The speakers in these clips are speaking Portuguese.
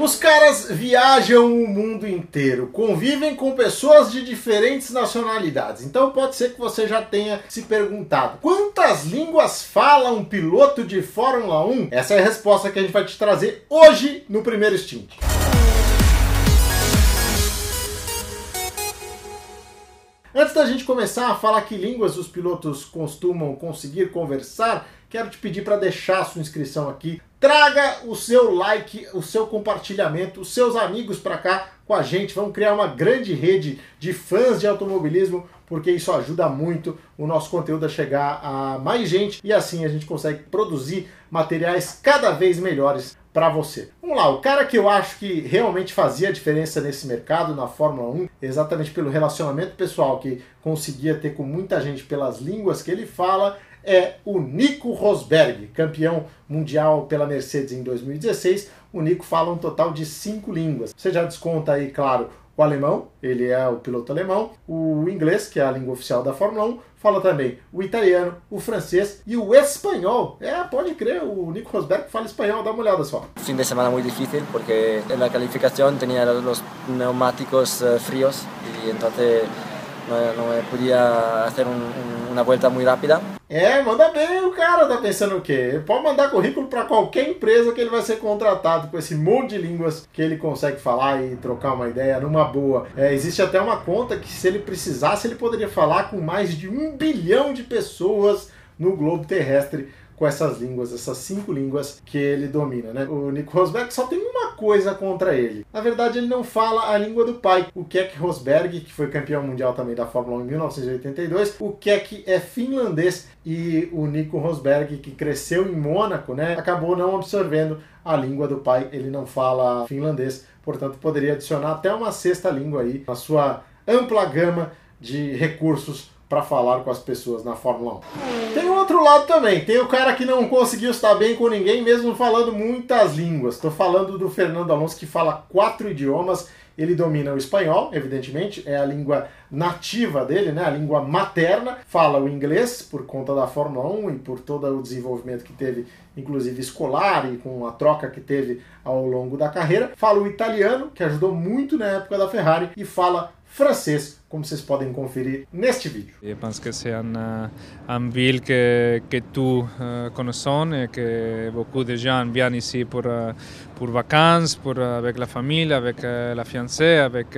Os caras viajam o mundo inteiro, convivem com pessoas de diferentes nacionalidades. Então pode ser que você já tenha se perguntado: quantas línguas fala um piloto de Fórmula 1? Essa é a resposta que a gente vai te trazer hoje no primeiro stint. Antes da gente começar a falar que línguas os pilotos costumam conseguir conversar, quero te pedir para deixar a sua inscrição aqui. Traga o seu like, o seu compartilhamento, os seus amigos para cá com a gente. Vamos criar uma grande rede de fãs de automobilismo, porque isso ajuda muito o nosso conteúdo a chegar a mais gente e assim a gente consegue produzir materiais cada vez melhores para você. Vamos lá, o cara que eu acho que realmente fazia diferença nesse mercado, na Fórmula 1, exatamente pelo relacionamento pessoal que conseguia ter com muita gente pelas línguas que ele fala, é o Nico Rosberg, campeão mundial pela Mercedes em 2016. O Nico fala um total de cinco línguas. Você já desconta aí, claro, o alemão, ele é o piloto alemão, o inglês, que é a língua oficial da Fórmula 1, fala também o italiano, o francês e o espanhol. É, pode crer, o Nico Rosberg fala espanhol, dá uma olhada só. Fin de semana muy difícil porque en la calificación tenía los neumáticos eh, fríos y entonces no, no podia fazer um, um, uma volta muito rápida. É, manda bem o cara, tá pensando o quê? Pode mandar currículo para qualquer empresa que ele vai ser contratado com esse monte de línguas que ele consegue falar e trocar uma ideia numa boa. É, existe até uma conta que se ele precisasse, ele poderia falar com mais de um bilhão de pessoas no globo terrestre com essas línguas, essas cinco línguas que ele domina, né? O Nico Rosberg só tem uma coisa contra ele. Na verdade, ele não fala a língua do pai. O Keck Rosberg, que foi campeão mundial também da Fórmula 1 em 1982, o Keck é finlandês e o Nico Rosberg, que cresceu em Mônaco, né, acabou não absorvendo a língua do pai. Ele não fala finlandês, portanto, poderia adicionar até uma sexta língua aí na sua ampla gama de recursos para falar com as pessoas na Fórmula 1. Tem outro lado também, tem o cara que não conseguiu estar bem com ninguém, mesmo falando muitas línguas. Estou falando do Fernando Alonso, que fala quatro idiomas. Ele domina o espanhol, evidentemente, é a língua nativa dele, né? a língua materna. Fala o inglês, por conta da Fórmula 1 e por todo o desenvolvimento que teve, inclusive escolar, e com a troca que teve ao longo da carreira. Fala o italiano, que ajudou muito na época da Ferrari, e fala francês, como vocês podem conferir neste vídeo. Je pense que un, euh, un ville que, que tout uh, connaissons et que beaucoup de gens viennent ici pour, uh, pour vacances, pour, uh, avec la famille, avec la fiancée, avec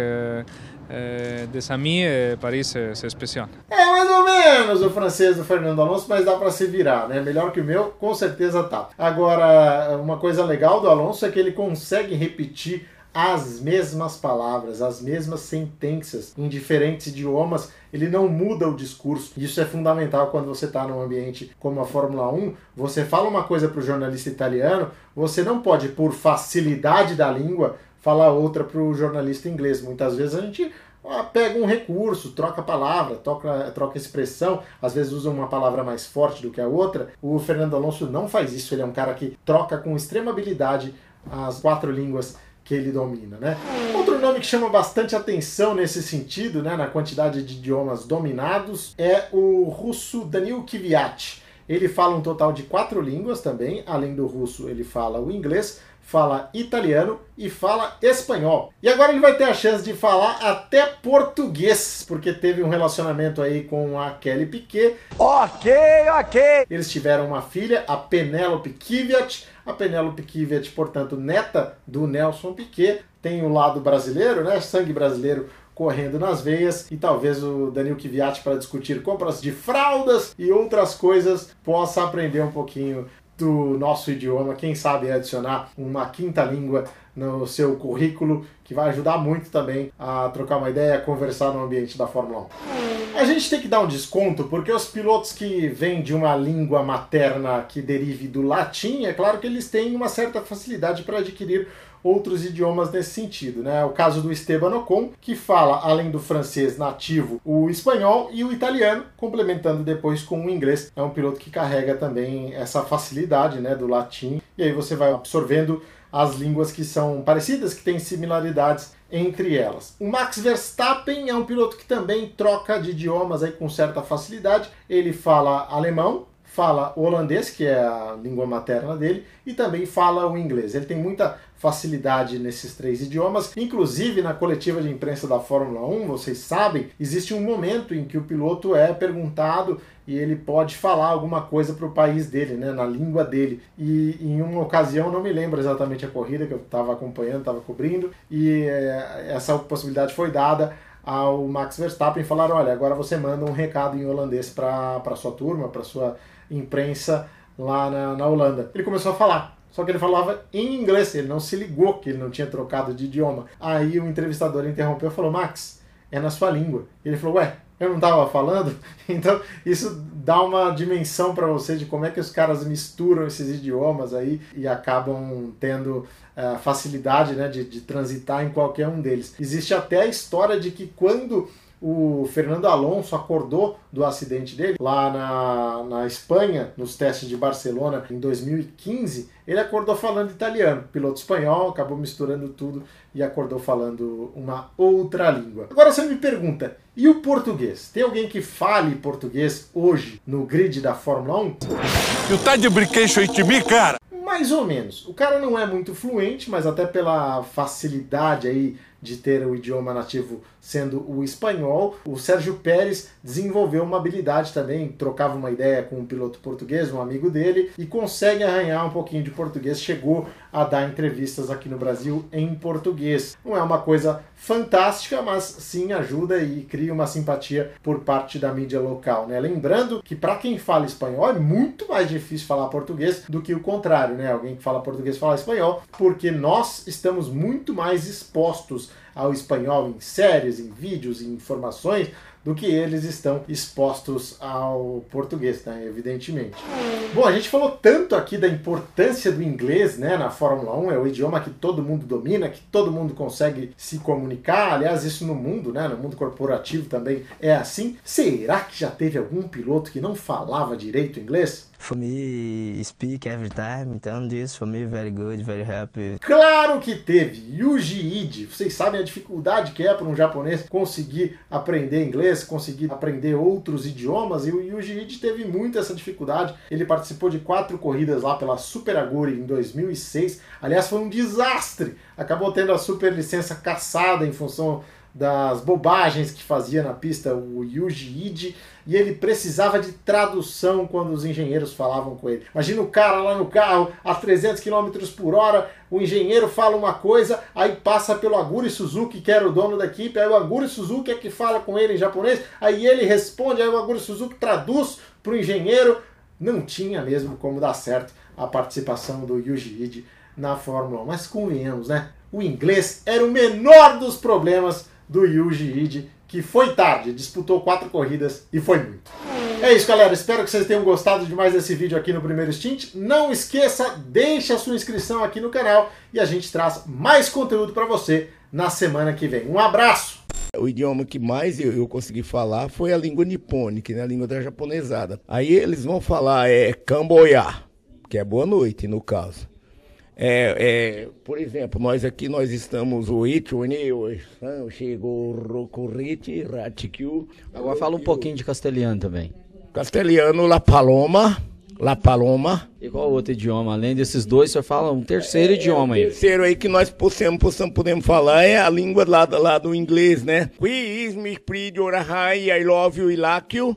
des amis e Paris é, é especial. É mais ou menos o francês do Fernando Alonso, mas dá para se virar, né? Melhor que o meu, com certeza tá. Agora, uma coisa legal do Alonso é que ele consegue repetir as mesmas palavras, as mesmas sentenças em diferentes idiomas, ele não muda o discurso. Isso é fundamental quando você está num ambiente como a Fórmula 1. Você fala uma coisa para o jornalista italiano, você não pode, por facilidade da língua, falar outra para o jornalista inglês. Muitas vezes a gente ah, pega um recurso, troca palavra, troca, troca expressão, às vezes usa uma palavra mais forte do que a outra. O Fernando Alonso não faz isso, ele é um cara que troca com extrema habilidade as quatro línguas que ele domina, né? Outro nome que chama bastante atenção nesse sentido, né, na quantidade de idiomas dominados, é o russo Danil Kvyat. Ele fala um total de quatro línguas também, além do russo ele fala o inglês, fala italiano e fala espanhol. E agora ele vai ter a chance de falar até português, porque teve um relacionamento aí com a Kelly Piquet. Ok, ok. Eles tiveram uma filha, a Penélope Kvyat. A Penélope Kvyat, portanto, neta do Nelson Piquet, tem o lado brasileiro, né? Sangue brasileiro correndo nas veias e talvez o Danilo Kvyat para discutir compras de fraldas e outras coisas possa aprender um pouquinho do nosso idioma, quem sabe adicionar uma quinta língua no seu currículo, que vai ajudar muito também a trocar uma ideia, conversar no ambiente da Fórmula 1. A gente tem que dar um desconto, porque os pilotos que vêm de uma língua materna que derive do latim, é claro que eles têm uma certa facilidade para adquirir outros idiomas nesse sentido. Né? O caso do Esteban Ocon, que fala, além do francês nativo, o espanhol e o italiano, complementando depois com o inglês. É um piloto que carrega também essa facilidade né, do latim, e aí você vai absorvendo as línguas que são parecidas, que têm similaridades entre elas. O Max Verstappen é um piloto que também troca de idiomas aí com certa facilidade. Ele fala alemão, fala o holandês, que é a língua materna dele, e também fala o inglês. Ele tem muita facilidade nesses três idiomas. Inclusive, na coletiva de imprensa da Fórmula 1, vocês sabem, existe um momento em que o piloto é perguntado e ele pode falar alguma coisa para o país dele, né, na língua dele. E em uma ocasião, não me lembro exatamente a corrida que eu estava acompanhando, estava cobrindo, e é, essa possibilidade foi dada ao Max Verstappen falaram: olha, agora você manda um recado em holandês para sua turma, para sua imprensa lá na, na Holanda. Ele começou a falar. Só que ele falava em inglês, ele não se ligou que ele não tinha trocado de idioma. Aí o entrevistador interrompeu e falou: Max, é na sua língua. Ele falou: Ué, eu não estava falando? Então isso dá uma dimensão para você de como é que os caras misturam esses idiomas aí e acabam tendo uh, facilidade né, de, de transitar em qualquer um deles. Existe até a história de que quando o Fernando Alonso acordou do acidente dele lá na, na Espanha, nos testes de Barcelona em 2015. Ele acordou falando italiano, piloto espanhol, acabou misturando tudo e acordou falando uma outra língua. Agora você me pergunta, e o português? Tem alguém que fale português hoje no grid da Fórmula 1? Tu tá de brinquedo de mim, cara? Mais ou menos. O cara não é muito fluente, mas até pela facilidade aí de ter o idioma nativo sendo o espanhol, o Sérgio Pérez desenvolveu uma habilidade também, trocava uma ideia com um piloto português, um amigo dele, e consegue arranhar um pouquinho de português, chegou a dar entrevistas aqui no Brasil em português. Não é uma coisa fantástica, mas sim ajuda e cria uma simpatia por parte da mídia local, né? Lembrando que para quem fala espanhol é muito mais difícil falar português do que o contrário, né? Alguém que fala português fala espanhol, porque nós estamos muito mais expostos ao espanhol em séries, em vídeos, em informações, do que eles estão expostos ao português, né? evidentemente. Bom, a gente falou tanto aqui da importância do inglês né, na Fórmula 1, é o idioma que todo mundo domina, que todo mundo consegue se comunicar. Aliás, isso no mundo, né, no mundo corporativo também é assim. Será que já teve algum piloto que não falava direito inglês? For me, speak every time, então this for me very good, very happy. Claro que teve! Yuji Ide, vocês sabem a dificuldade que é para um japonês conseguir aprender inglês, conseguir aprender outros idiomas, e o Yuji teve muito essa dificuldade. Ele participou de quatro corridas lá pela Super Aguri em 2006. Aliás, foi um desastre! Acabou tendo a super licença caçada em função das bobagens que fazia na pista o Yuji Ide e ele precisava de tradução quando os engenheiros falavam com ele. Imagina o cara lá no carro a 300 km por hora, o engenheiro fala uma coisa, aí passa pelo Aguri Suzuki, que era o dono da equipe, aí o Aguri Suzuki é que fala com ele em japonês, aí ele responde, aí o Aguri Suzuki traduz para o engenheiro. Não tinha mesmo como dar certo a participação do Yuji Ide na Fórmula 1. Mas convenhamos, né? O inglês era o menor dos problemas do Yuji Ide, que foi tarde, disputou quatro corridas e foi muito. É isso, galera. Espero que vocês tenham gostado de mais desse vídeo aqui no Primeiro Stint. Não esqueça, deixe a sua inscrição aqui no canal e a gente traz mais conteúdo para você na semana que vem. Um abraço! O idioma que mais eu, eu, consegui falar foi a língua nipônica, né? a língua da japonesada. Aí eles vão falar é Camboyá, que é boa noite no caso. É, é, por exemplo, nós aqui nós estamos o chegou Rocorrite, Ratikyu. Agora fala um pouquinho de castelhano também. Castelhano, La Paloma, La Paloma. E qual outro idioma? Além desses dois, você fala um terceiro é, idioma aí. O terceiro aí que nós possamos, possamos, podemos falar é a língua lá, lá do inglês, né? Qui is me I love you, I like you.